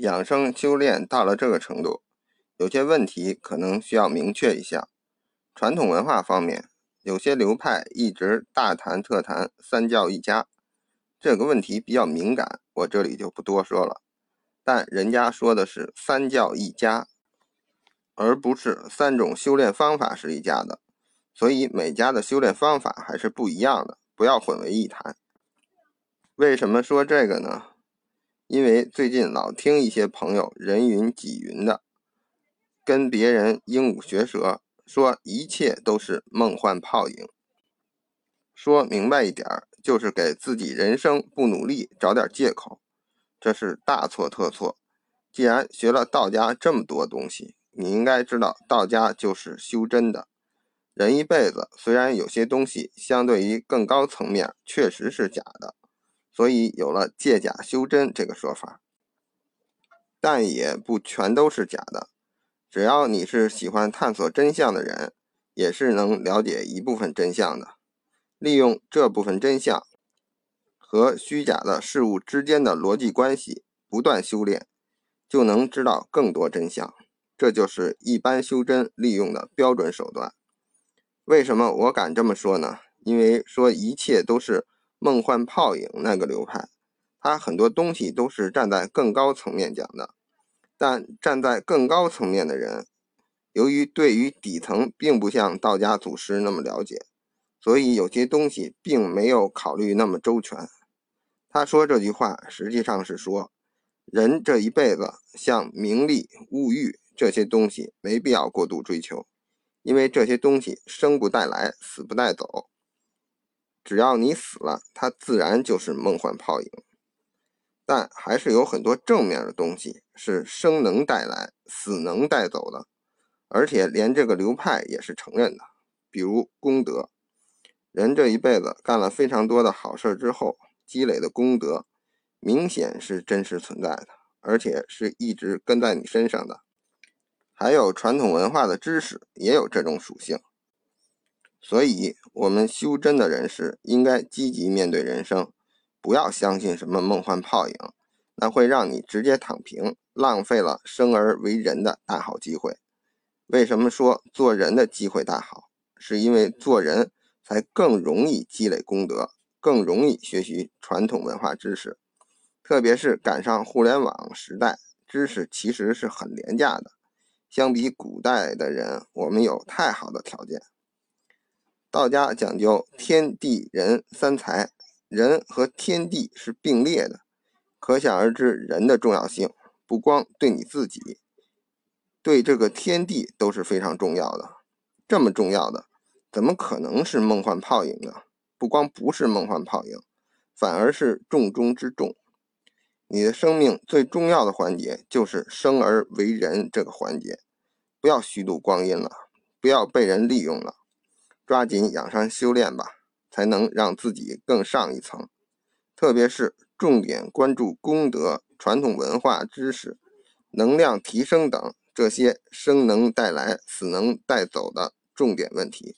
养生修炼到了这个程度，有些问题可能需要明确一下。传统文化方面，有些流派一直大谈特谈三教一家，这个问题比较敏感，我这里就不多说了。但人家说的是三教一家，而不是三种修炼方法是一家的，所以每家的修炼方法还是不一样的，不要混为一谈。为什么说这个呢？因为最近老听一些朋友人云己云的，跟别人鹦鹉学舌，说一切都是梦幻泡影。说明白一点儿，就是给自己人生不努力找点借口，这是大错特错。既然学了道家这么多东西，你应该知道道家就是修真的。人一辈子虽然有些东西相对于更高层面确实是假的。所以有了借假修真这个说法，但也不全都是假的。只要你是喜欢探索真相的人，也是能了解一部分真相的。利用这部分真相和虚假的事物之间的逻辑关系，不断修炼，就能知道更多真相。这就是一般修真利用的标准手段。为什么我敢这么说呢？因为说一切都是。梦幻泡影那个流派，他很多东西都是站在更高层面讲的，但站在更高层面的人，由于对于底层并不像道家祖师那么了解，所以有些东西并没有考虑那么周全。他说这句话实际上是说，人这一辈子像名利、物欲这些东西没必要过度追求，因为这些东西生不带来，死不带走。只要你死了，它自然就是梦幻泡影。但还是有很多正面的东西是生能带来，死能带走的，而且连这个流派也是承认的。比如功德，人这一辈子干了非常多的好事之后，积累的功德明显是真实存在的，而且是一直跟在你身上的。还有传统文化的知识也有这种属性。所以，我们修真的人士应该积极面对人生，不要相信什么梦幻泡影，那会让你直接躺平，浪费了生而为人的大好机会。为什么说做人的机会大好？是因为做人才更容易积累功德，更容易学习传统文化知识。特别是赶上互联网时代，知识其实是很廉价的。相比古代的人，我们有太好的条件。道家讲究天地人三才，人和天地是并列的，可想而知人的重要性。不光对你自己，对这个天地都是非常重要的。这么重要的，怎么可能是梦幻泡影呢？不光不是梦幻泡影，反而是重中之重。你的生命最重要的环节就是生而为人这个环节，不要虚度光阴了，不要被人利用了。抓紧养生修炼吧，才能让自己更上一层。特别是重点关注功德、传统文化知识、能量提升等这些生能带来、死能带走的重点问题。